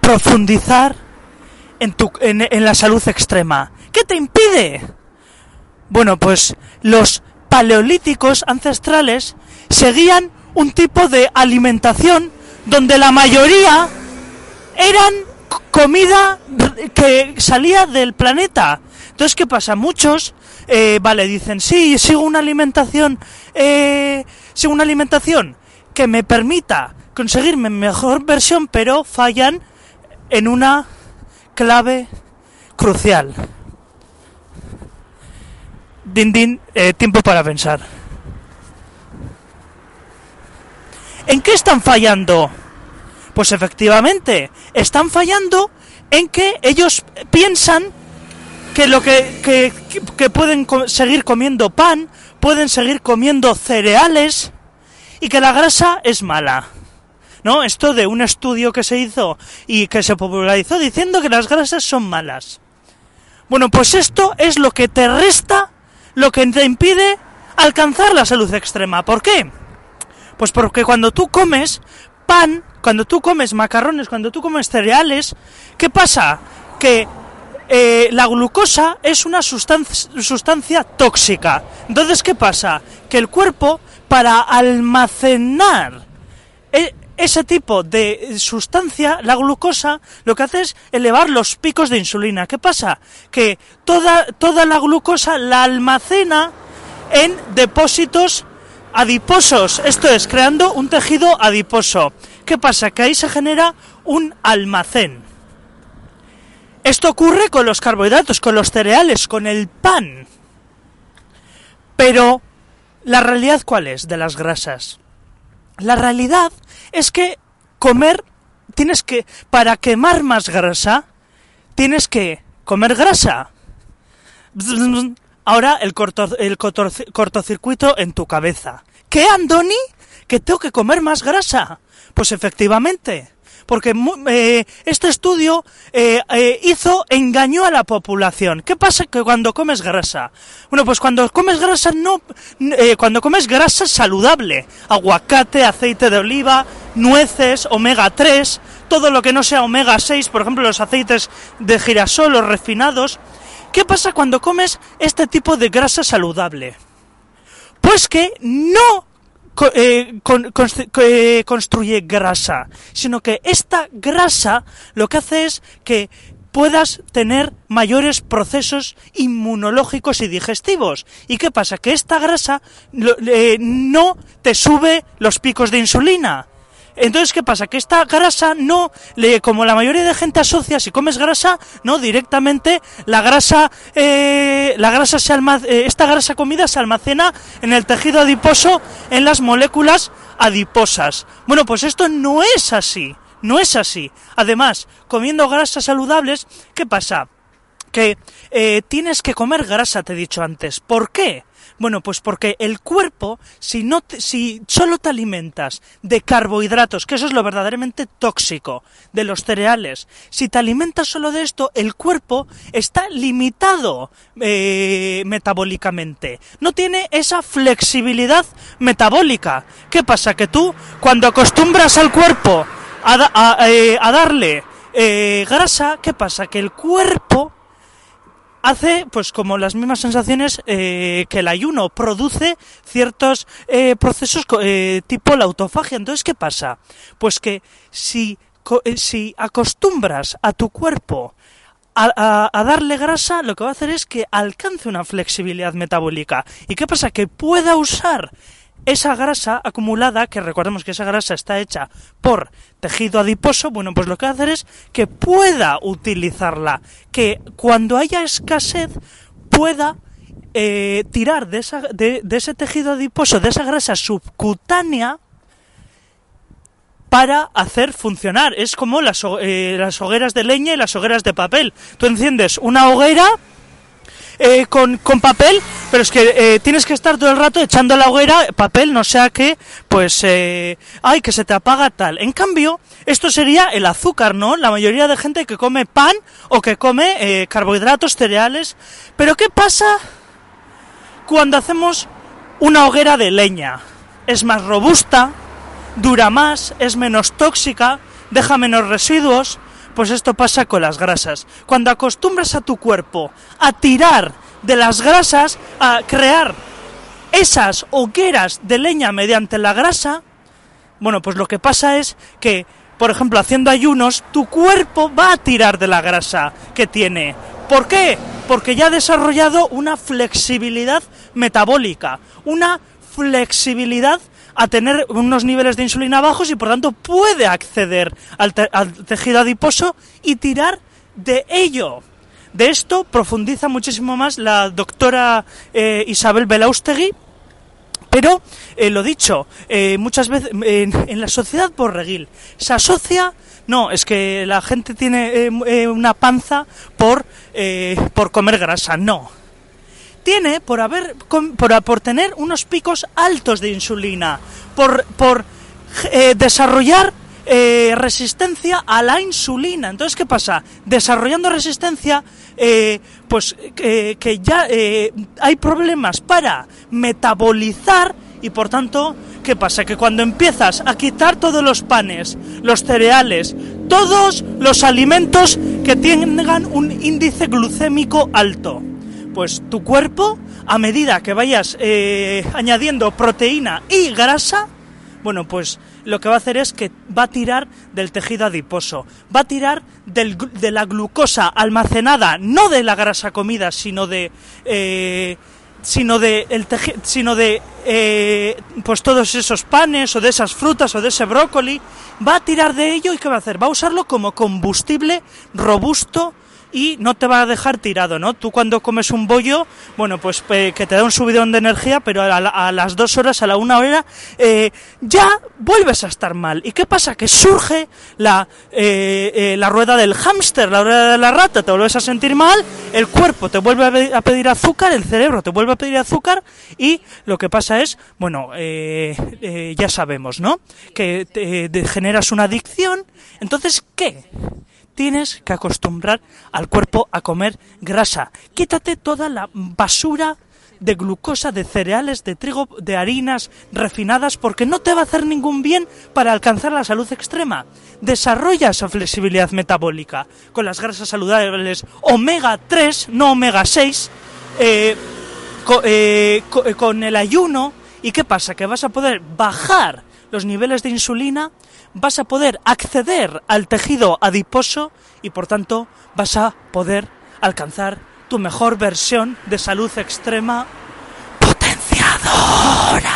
profundizar en, tu, en, en la salud extrema? ¿Qué te impide? Bueno, pues los paleolíticos ancestrales seguían un tipo de alimentación donde la mayoría eran comida que salía del planeta. Entonces, ¿qué pasa? Muchos, eh, vale, dicen, sí, sigo una alimentación, eh, sigo una alimentación que me permita conseguirme mejor versión, pero fallan en una clave crucial. Din, din, eh, tiempo para pensar. ¿En qué están fallando? Pues efectivamente, están fallando en que ellos piensan que lo que, que, pueden seguir comiendo pan, pueden seguir comiendo cereales y que la grasa es mala. ¿No? Esto de un estudio que se hizo y que se popularizó diciendo que las grasas son malas. Bueno, pues esto es lo que te resta, lo que te impide alcanzar la salud extrema. ¿Por qué? Pues porque cuando tú comes pan, cuando tú comes macarrones, cuando tú comes cereales, ¿qué pasa? Que eh, la glucosa es una sustancia, sustancia tóxica. Entonces, ¿qué pasa? Que el cuerpo, para almacenar e- ese tipo de sustancia, la glucosa, lo que hace es elevar los picos de insulina. ¿Qué pasa? Que toda, toda la glucosa la almacena en depósitos adiposos, esto es, creando un tejido adiposo. ¿Qué pasa? Que ahí se genera un almacén. Esto ocurre con los carbohidratos, con los cereales, con el pan. Pero, ¿la realidad cuál es de las grasas? La realidad es que comer, tienes que, para quemar más grasa, tienes que comer grasa. Ahora el, corto, el cortocircuito en tu cabeza. ¿Qué, Andoni? ¿Que tengo que comer más grasa? Pues efectivamente. Porque eh, este estudio eh, eh, hizo, engañó a la población. ¿Qué pasa que cuando comes grasa? Bueno, pues cuando comes grasa no, eh, cuando comes grasa saludable, aguacate, aceite de oliva, nueces, omega 3, todo lo que no sea omega 6, por ejemplo los aceites de girasol, los refinados. ¿Qué pasa cuando comes este tipo de grasa saludable? Pues que no co- eh, con- eh, construye grasa, sino que esta grasa lo que hace es que puedas tener mayores procesos inmunológicos y digestivos. ¿Y qué pasa? Que esta grasa eh, no te sube los picos de insulina. Entonces, ¿qué pasa? Que esta grasa no, como la mayoría de gente asocia, si comes grasa, no, directamente la grasa, eh, la grasa se alma- eh, esta grasa comida se almacena en el tejido adiposo, en las moléculas adiposas. Bueno, pues esto no es así, no es así. Además, comiendo grasas saludables, ¿qué pasa? Que eh, tienes que comer grasa, te he dicho antes. ¿Por qué? Bueno, pues porque el cuerpo, si no te- si solo te alimentas de carbohidratos, que eso es lo verdaderamente tóxico de los cereales, si te alimentas solo de esto, el cuerpo está limitado eh, metabólicamente. No tiene esa flexibilidad metabólica. ¿Qué pasa? Que tú, cuando acostumbras al cuerpo a, a, eh, a darle eh, grasa, ¿qué pasa? Que el cuerpo hace pues como las mismas sensaciones eh, que el ayuno produce ciertos eh, procesos eh, tipo la autofagia. Entonces qué pasa pues que si si acostumbras a tu cuerpo a, a- a darle grasa lo que va a hacer es que alcance una flexibilidad metabólica. Y qué pasa que pueda usar esa grasa acumulada, que recordemos que esa grasa está hecha por tejido adiposo, bueno, pues lo que va a hacer es que pueda utilizarla, que cuando haya escasez pueda eh, tirar de, esa, de, ese tejido adiposo, de esa grasa subcutánea, para hacer funcionar. Es como las, eh, las hogueras de leña y las hogueras de papel. Tú enciendes una hoguera eh, con, con papel, pero es que eh, tienes que estar todo el rato echando la hoguera papel, no sea que, pues, eh, ay, que se te apaga tal. En cambio, esto sería el azúcar, ¿no? La mayoría de gente que come pan o que come eh, carbohidratos, cereales. Pero ¿qué pasa cuando hacemos una hoguera de leña? Es más robusta, dura más, es menos tóxica, deja menos residuos, pues esto pasa con las grasas. Cuando acostumbras a tu cuerpo a tirar de las grasas, a crear esas hogueras de leña mediante la grasa, bueno, pues lo que pasa es que, por ejemplo, haciendo ayunos, tu cuerpo va a tirar de la grasa que tiene. ¿Por qué? Porque ya ha desarrollado una flexibilidad metabólica, una flexibilidad a tener unos niveles de insulina bajos y por tanto puede acceder al, tejido adiposo y tirar de ello. De esto profundiza muchísimo más la doctora eh, Isabel Belaustegui, pero, eh, lo dicho, eh, muchas veces en, la sociedad borreguil se asocia, no, es que la gente tiene una panza por, por comer grasa, no tiene por haber por, por tener unos picos altos de insulina, por, por eh, desarrollar eh, resistencia a la insulina. Entonces, ¿qué pasa? Desarrollando resistencia, eh, pues que ya hay problemas para metabolizar y por tanto, ¿qué pasa? Que cuando empiezas a quitar todos los panes, los cereales, todos los alimentos que tengan un índice glucémico alto, pues tu cuerpo, a medida que vayas eh, añadiendo proteína y grasa, bueno, pues lo que va a hacer es que va a tirar del tejido adiposo, va a tirar de la glucosa almacenada, no de la grasa comida, sino de... Eh, sino de el sino de eh, pues todos esos panes o de esas frutas o de ese brócoli va a tirar de ello y qué va a hacer va a usarlo como combustible robusto y no te va a dejar tirado, ¿no? Tú cuando comes un bollo, bueno, pues que te da un subidón de energía, pero a, las dos horas, a la una hora, eh, ya vuelves a estar mal. ¿Y qué pasa? Que surge la, eh, eh, la rueda del hámster, la rueda de la rata, te vuelves a sentir mal, el cuerpo te vuelve a pedir azúcar, el cerebro te vuelve a pedir azúcar y lo que pasa es, bueno, ya sabemos, ¿no? Que te, generas una adicción. Entonces, ¿qué? Tienes que acostumbrar al cuerpo a comer grasa. Quítate toda la basura de glucosa, de cereales, de trigo, de harinas refinadas, porque no te va a hacer ningún bien para alcanzar la salud extrema. Desarrolla esa flexibilidad metabólica con las grasas saludables omega 3, no omega 6, eh, eh, eh, con el ayuno. ¿Y qué pasa? Que vas a poder bajar los niveles de insulina vas a poder acceder al tejido adiposo y por tanto vas a poder alcanzar tu mejor versión de salud extrema potenciadora.